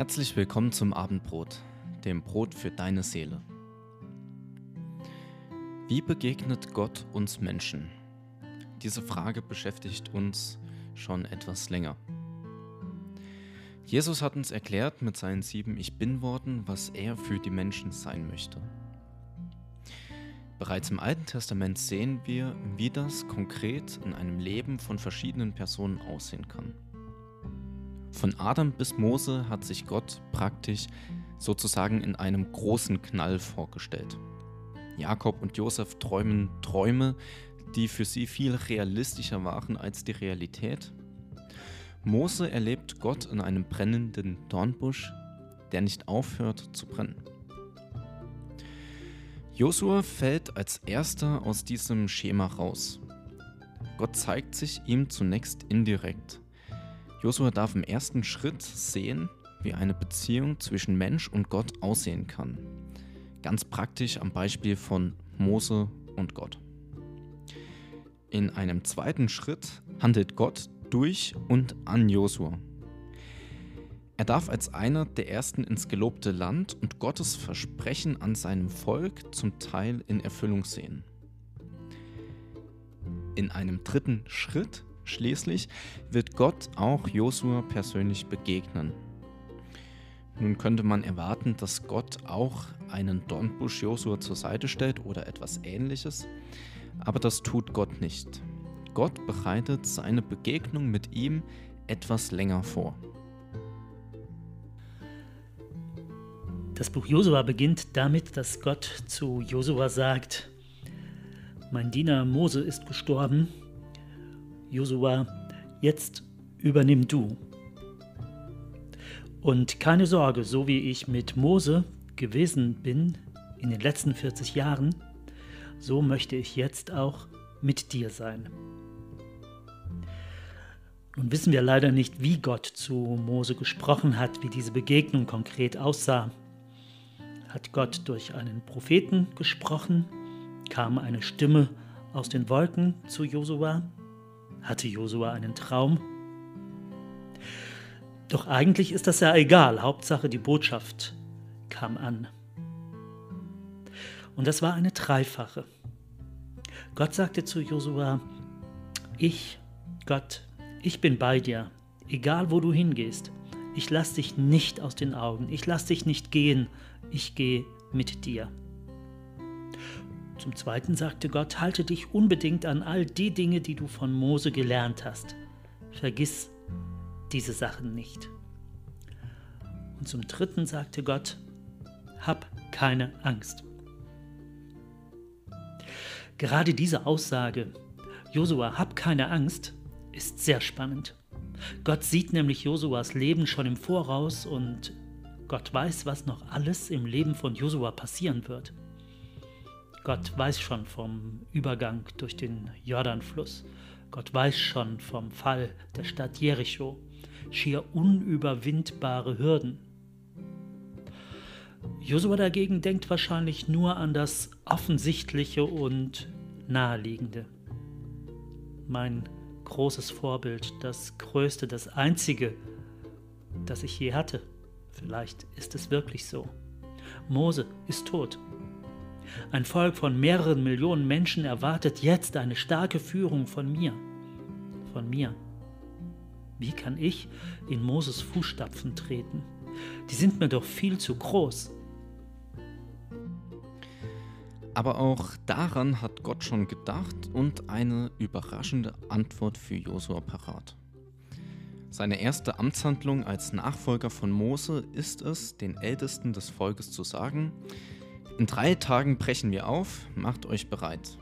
Herzlich willkommen zum Abendbrot, dem Brot für deine Seele. Wie begegnet Gott uns Menschen? Diese Frage beschäftigt uns schon etwas länger. Jesus hat uns erklärt mit seinen sieben Ich bin Worten, was er für die Menschen sein möchte. Bereits im Alten Testament sehen wir, wie das konkret in einem Leben von verschiedenen Personen aussehen kann. Von Adam bis Mose hat sich Gott praktisch sozusagen in einem großen Knall vorgestellt. Jakob und Josef träumen Träume, die für sie viel realistischer waren als die Realität. Mose erlebt Gott in einem brennenden Dornbusch, der nicht aufhört zu brennen. Josua fällt als erster aus diesem Schema raus. Gott zeigt sich ihm zunächst indirekt. Josua darf im ersten Schritt sehen, wie eine Beziehung zwischen Mensch und Gott aussehen kann. Ganz praktisch am Beispiel von Mose und Gott. In einem zweiten Schritt handelt Gott durch und an Josua. Er darf als einer der ersten ins gelobte Land und Gottes Versprechen an seinem Volk zum Teil in Erfüllung sehen. In einem dritten Schritt schließlich wird Gott auch Josua persönlich begegnen. Nun könnte man erwarten, dass Gott auch einen Dornbusch Josua zur Seite stellt oder etwas ähnliches, aber das tut Gott nicht. Gott bereitet seine Begegnung mit ihm etwas länger vor. Das Buch Josua beginnt damit, dass Gott zu Josua sagt, mein Diener Mose ist gestorben. Josua, jetzt übernimm du. Und keine Sorge, so wie ich mit Mose gewesen bin in den letzten 40 Jahren, so möchte ich jetzt auch mit dir sein. Nun wissen wir leider nicht, wie Gott zu Mose gesprochen hat, wie diese Begegnung konkret aussah. Hat Gott durch einen Propheten gesprochen? Kam eine Stimme aus den Wolken zu Josua? Hatte Josua einen Traum? Doch eigentlich ist das ja egal, Hauptsache die Botschaft kam an. Und das war eine dreifache. Gott sagte zu Josua, ich, Gott, ich bin bei dir, egal wo du hingehst. Ich lass dich nicht aus den Augen, ich lass dich nicht gehen, ich gehe mit dir. Zum Zweiten sagte Gott, halte dich unbedingt an all die Dinge, die du von Mose gelernt hast. Vergiss diese Sachen nicht. Und zum Dritten sagte Gott, hab keine Angst. Gerade diese Aussage, Josua, hab keine Angst, ist sehr spannend. Gott sieht nämlich Josuas Leben schon im Voraus und Gott weiß, was noch alles im Leben von Josua passieren wird. Gott weiß schon vom Übergang durch den Jordanfluss. Gott weiß schon vom Fall der Stadt Jericho. Schier unüberwindbare Hürden. Josua dagegen denkt wahrscheinlich nur an das Offensichtliche und Naheliegende. Mein großes Vorbild, das Größte, das Einzige, das ich je hatte. Vielleicht ist es wirklich so. Mose ist tot. Ein Volk von mehreren Millionen Menschen erwartet jetzt eine starke Führung von mir. Von mir. Wie kann ich in Moses Fußstapfen treten? Die sind mir doch viel zu groß. Aber auch daran hat Gott schon gedacht und eine überraschende Antwort für Josua parat. Seine erste Amtshandlung als Nachfolger von Mose ist es, den Ältesten des Volkes zu sagen, in drei Tagen brechen wir auf, macht euch bereit.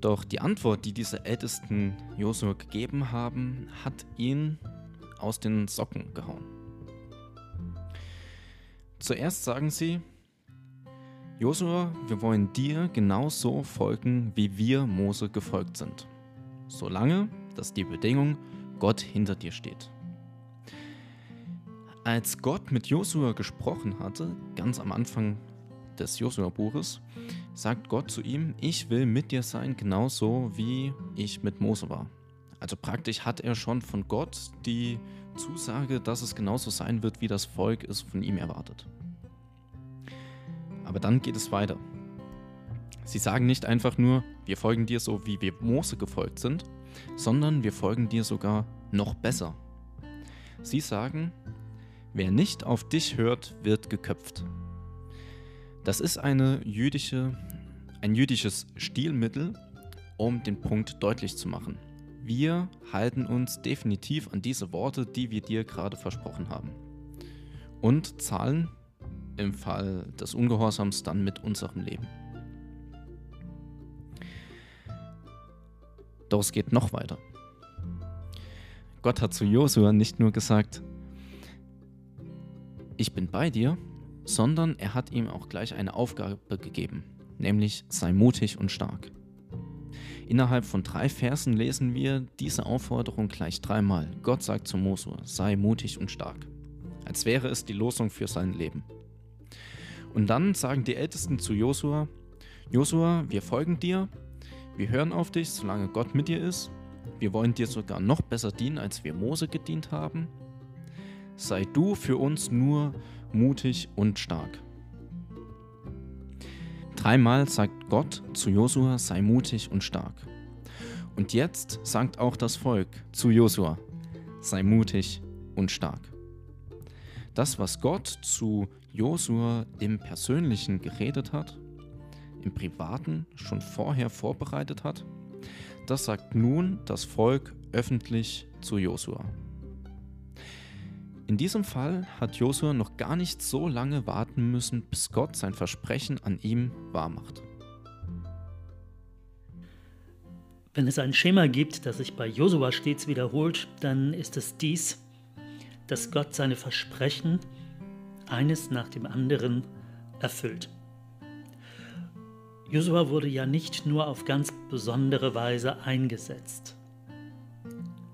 Doch die Antwort, die diese Ältesten Josua gegeben haben, hat ihn aus den Socken gehauen. Zuerst sagen sie, Josua, wir wollen dir genauso folgen, wie wir Mose gefolgt sind. Solange, dass die Bedingung Gott hinter dir steht. Als Gott mit Josua gesprochen hatte, ganz am Anfang des Josua-Buches, sagt Gott zu ihm, ich will mit dir sein, genauso wie ich mit Mose war. Also praktisch hat er schon von Gott die Zusage, dass es genauso sein wird, wie das Volk es von ihm erwartet. Aber dann geht es weiter. Sie sagen nicht einfach nur, wir folgen dir so, wie wir Mose gefolgt sind, sondern wir folgen dir sogar noch besser. Sie sagen, wer nicht auf dich hört, wird geköpft. Das ist eine jüdische, ein jüdisches Stilmittel, um den Punkt deutlich zu machen. Wir halten uns definitiv an diese Worte, die wir dir gerade versprochen haben. Und zahlen im Fall des Ungehorsams dann mit unserem Leben. Doch es geht noch weiter. Gott hat zu Josua nicht nur gesagt, ich bin bei dir, sondern er hat ihm auch gleich eine Aufgabe gegeben, nämlich sei mutig und stark. Innerhalb von drei Versen lesen wir diese Aufforderung gleich dreimal. Gott sagt zu Mosua, sei mutig und stark, als wäre es die Losung für sein Leben. Und dann sagen die Ältesten zu Josua, Josua, wir folgen dir, wir hören auf dich, solange Gott mit dir ist, wir wollen dir sogar noch besser dienen, als wir Mose gedient haben. Sei du für uns nur mutig und stark. Dreimal sagt Gott zu Josua, sei mutig und stark. Und jetzt sagt auch das Volk zu Josua, sei mutig und stark. Das, was Gott zu Josua im Persönlichen geredet hat, im Privaten schon vorher vorbereitet hat, das sagt nun das Volk öffentlich zu Josua. In diesem Fall hat Josua noch gar nicht so lange warten müssen, bis Gott sein Versprechen an ihm wahrmacht. Wenn es ein Schema gibt, das sich bei Josua stets wiederholt, dann ist es dies, dass Gott seine Versprechen eines nach dem anderen erfüllt. Josua wurde ja nicht nur auf ganz besondere Weise eingesetzt.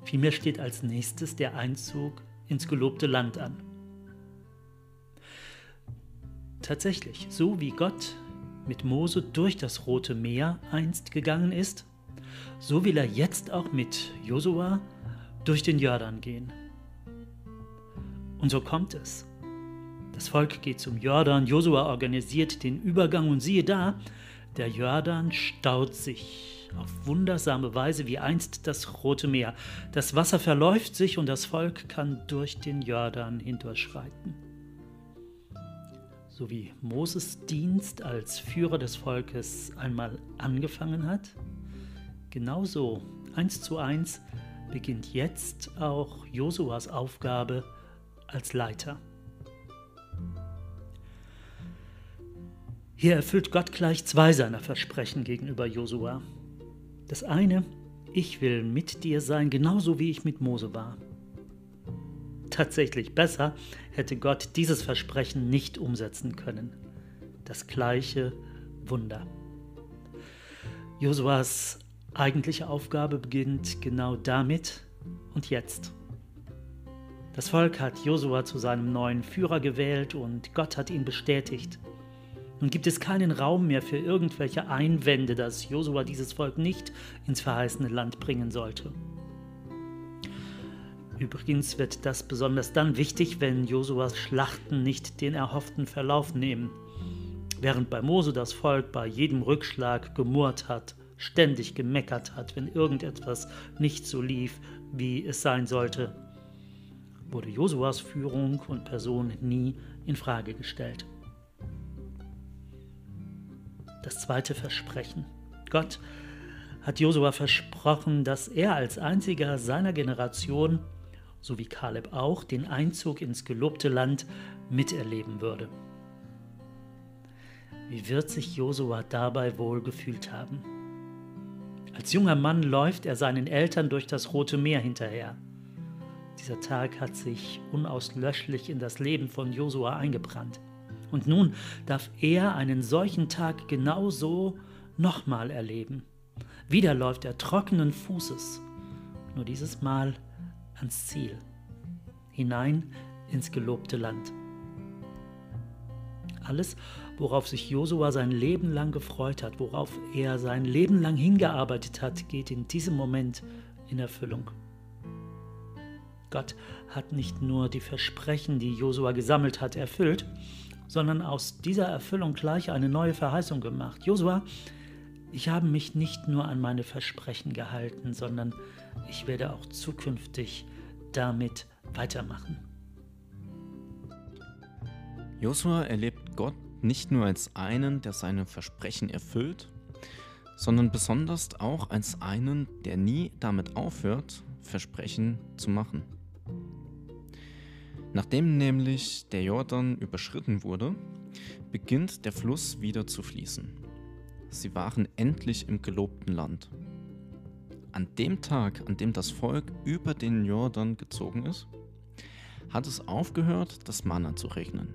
Vielmehr steht als nächstes der Einzug ins gelobte Land an. Tatsächlich, so wie Gott mit Mose durch das Rote Meer einst gegangen ist, so will er jetzt auch mit Josua durch den Jordan gehen. Und so kommt es. Das Volk geht zum Jordan, Josua organisiert den Übergang und siehe da, der Jordan staut sich auf wundersame Weise wie einst das Rote Meer. Das Wasser verläuft sich und das Volk kann durch den Jordan hindurchschreiten. So wie Moses Dienst als Führer des Volkes einmal angefangen hat, genauso eins zu eins beginnt jetzt auch Josuas Aufgabe als Leiter. Hier erfüllt Gott gleich zwei seiner Versprechen gegenüber Josua. Das eine, ich will mit dir sein, genauso wie ich mit Mose war. Tatsächlich besser hätte Gott dieses Versprechen nicht umsetzen können. Das gleiche Wunder. Josuas eigentliche Aufgabe beginnt genau damit und jetzt. Das Volk hat Josua zu seinem neuen Führer gewählt und Gott hat ihn bestätigt. Nun gibt es keinen Raum mehr für irgendwelche Einwände, dass Josua dieses Volk nicht ins verheißene Land bringen sollte. Übrigens wird das besonders dann wichtig, wenn Josuas Schlachten nicht den erhofften Verlauf nehmen. Während bei Mose das Volk bei jedem Rückschlag gemurrt hat, ständig gemeckert hat, wenn irgendetwas nicht so lief, wie es sein sollte, wurde Josuas Führung und Person nie in Frage gestellt das zweite Versprechen. Gott hat Josua versprochen, dass er als einziger seiner Generation, so wie Kaleb auch, den Einzug ins gelobte Land miterleben würde. Wie wird sich Josua dabei wohl gefühlt haben? Als junger Mann läuft er seinen Eltern durch das Rote Meer hinterher. Dieser Tag hat sich unauslöschlich in das Leben von Josua eingebrannt. Und nun darf er einen solchen Tag genauso nochmal erleben. Wieder läuft er trockenen Fußes, nur dieses Mal ans Ziel, hinein ins gelobte Land. Alles, worauf sich Josua sein Leben lang gefreut hat, worauf er sein Leben lang hingearbeitet hat, geht in diesem Moment in Erfüllung. Gott hat nicht nur die Versprechen, die Josua gesammelt hat, erfüllt, sondern aus dieser Erfüllung gleich eine neue Verheißung gemacht. Josua, ich habe mich nicht nur an meine Versprechen gehalten, sondern ich werde auch zukünftig damit weitermachen. Josua erlebt Gott nicht nur als einen, der seine Versprechen erfüllt, sondern besonders auch als einen, der nie damit aufhört, Versprechen zu machen. Nachdem nämlich der Jordan überschritten wurde, beginnt der Fluss wieder zu fließen. Sie waren endlich im gelobten Land. An dem Tag, an dem das Volk über den Jordan gezogen ist, hat es aufgehört, das Manna zu regnen.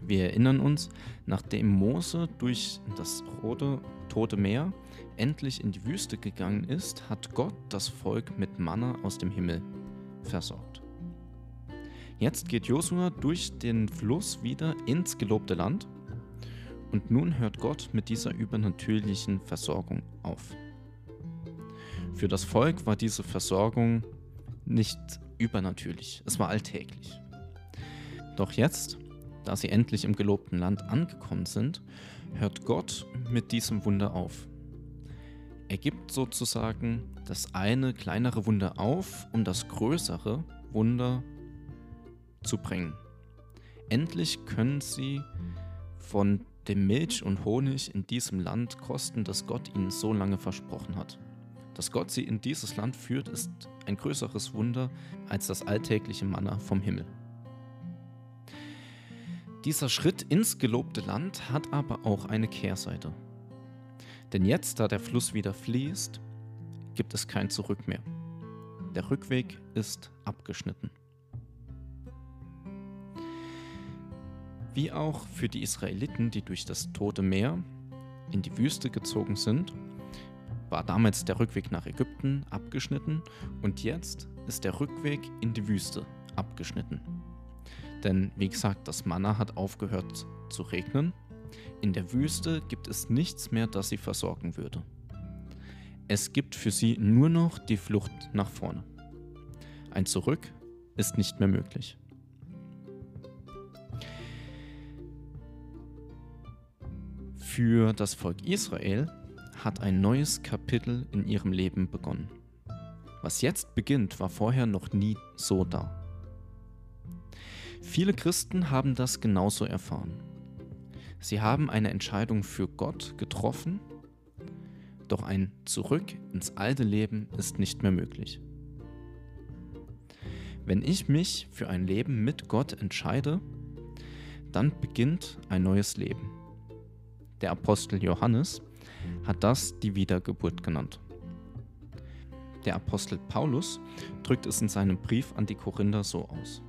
Wir erinnern uns, nachdem Mose durch das rote, tote Meer endlich in die Wüste gegangen ist, hat Gott das Volk mit Manna aus dem Himmel versorgt. Jetzt geht Josua durch den Fluss wieder ins gelobte Land und nun hört Gott mit dieser übernatürlichen Versorgung auf. Für das Volk war diese Versorgung nicht übernatürlich, es war alltäglich. Doch jetzt, da sie endlich im gelobten Land angekommen sind, hört Gott mit diesem Wunder auf. Er gibt sozusagen das eine kleinere Wunder auf, um das größere Wunder zu bringen. Endlich können sie von dem Milch und Honig in diesem Land kosten, das Gott ihnen so lange versprochen hat. Dass Gott sie in dieses Land führt, ist ein größeres Wunder als das alltägliche Manna vom Himmel. Dieser Schritt ins gelobte Land hat aber auch eine Kehrseite. Denn jetzt, da der Fluss wieder fließt, gibt es kein Zurück mehr. Der Rückweg ist abgeschnitten. Wie auch für die Israeliten, die durch das Tote Meer in die Wüste gezogen sind, war damals der Rückweg nach Ägypten abgeschnitten und jetzt ist der Rückweg in die Wüste abgeschnitten. Denn wie gesagt, das Manna hat aufgehört zu regnen in der Wüste gibt es nichts mehr, das sie versorgen würde. Es gibt für sie nur noch die Flucht nach vorne. Ein Zurück ist nicht mehr möglich. Für das Volk Israel hat ein neues Kapitel in ihrem Leben begonnen. Was jetzt beginnt, war vorher noch nie so da. Viele Christen haben das genauso erfahren. Sie haben eine Entscheidung für Gott getroffen, doch ein Zurück ins alte Leben ist nicht mehr möglich. Wenn ich mich für ein Leben mit Gott entscheide, dann beginnt ein neues Leben. Der Apostel Johannes hat das die Wiedergeburt genannt. Der Apostel Paulus drückt es in seinem Brief an die Korinther so aus.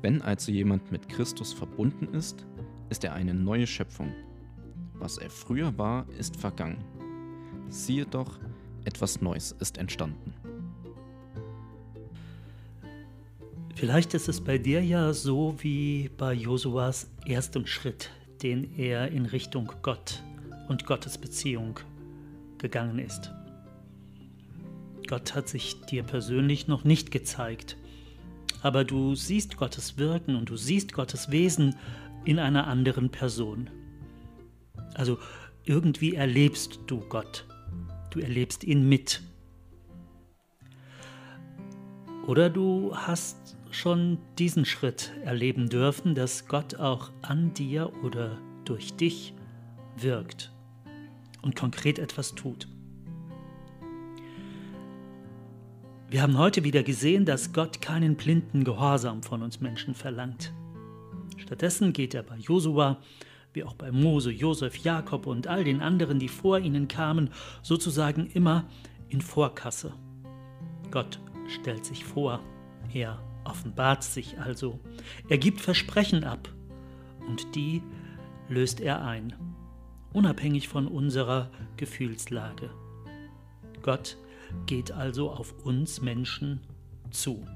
Wenn also jemand mit Christus verbunden ist, ist er eine neue Schöpfung. Was er früher war, ist vergangen. Siehe doch, etwas Neues ist entstanden. Vielleicht ist es bei dir ja so wie bei Josuas erstem Schritt, den er in Richtung Gott und Gottes Beziehung gegangen ist. Gott hat sich dir persönlich noch nicht gezeigt, aber du siehst Gottes Wirken und du siehst Gottes Wesen in einer anderen Person. Also irgendwie erlebst du Gott. Du erlebst ihn mit. Oder du hast schon diesen Schritt erleben dürfen, dass Gott auch an dir oder durch dich wirkt und konkret etwas tut. Wir haben heute wieder gesehen, dass Gott keinen blinden Gehorsam von uns Menschen verlangt. Stattdessen geht er bei Josua, wie auch bei Mose, Josef, Jakob und all den anderen, die vor ihnen kamen, sozusagen immer in Vorkasse. Gott stellt sich vor, er offenbart sich also, er gibt Versprechen ab und die löst er ein, unabhängig von unserer Gefühlslage. Gott geht also auf uns Menschen zu.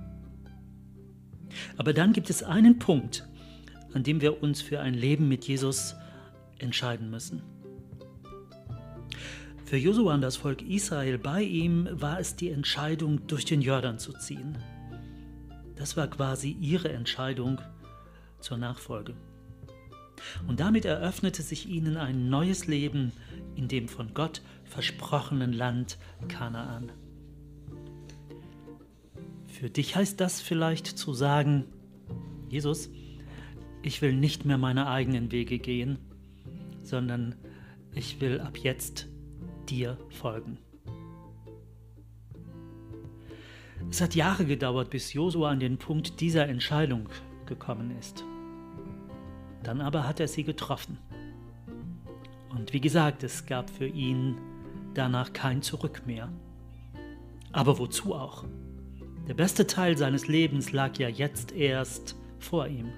Aber dann gibt es einen Punkt, an dem wir uns für ein Leben mit Jesus entscheiden müssen. Für Josua und das Volk Israel bei ihm war es die Entscheidung, durch den Jordan zu ziehen. Das war quasi ihre Entscheidung zur Nachfolge. Und damit eröffnete sich ihnen ein neues Leben in dem von Gott versprochenen Land Kanaan. Für dich heißt das vielleicht zu sagen, Jesus, ich will nicht mehr meine eigenen Wege gehen, sondern ich will ab jetzt dir folgen. Es hat Jahre gedauert, bis Josua an den Punkt dieser Entscheidung gekommen ist. Dann aber hat er sie getroffen. Und wie gesagt, es gab für ihn danach kein Zurück mehr. Aber wozu auch? Der beste Teil seines Lebens lag ja jetzt erst vor ihm.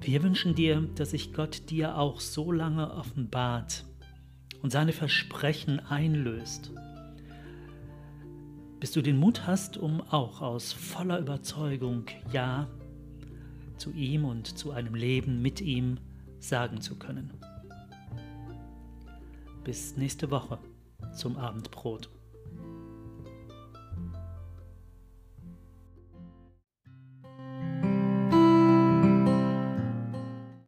Wir wünschen dir, dass sich Gott dir auch so lange offenbart und seine Versprechen einlöst, bis du den Mut hast, um auch aus voller Überzeugung Ja zu ihm und zu einem Leben mit ihm sagen zu können. Bis nächste Woche zum Abendbrot.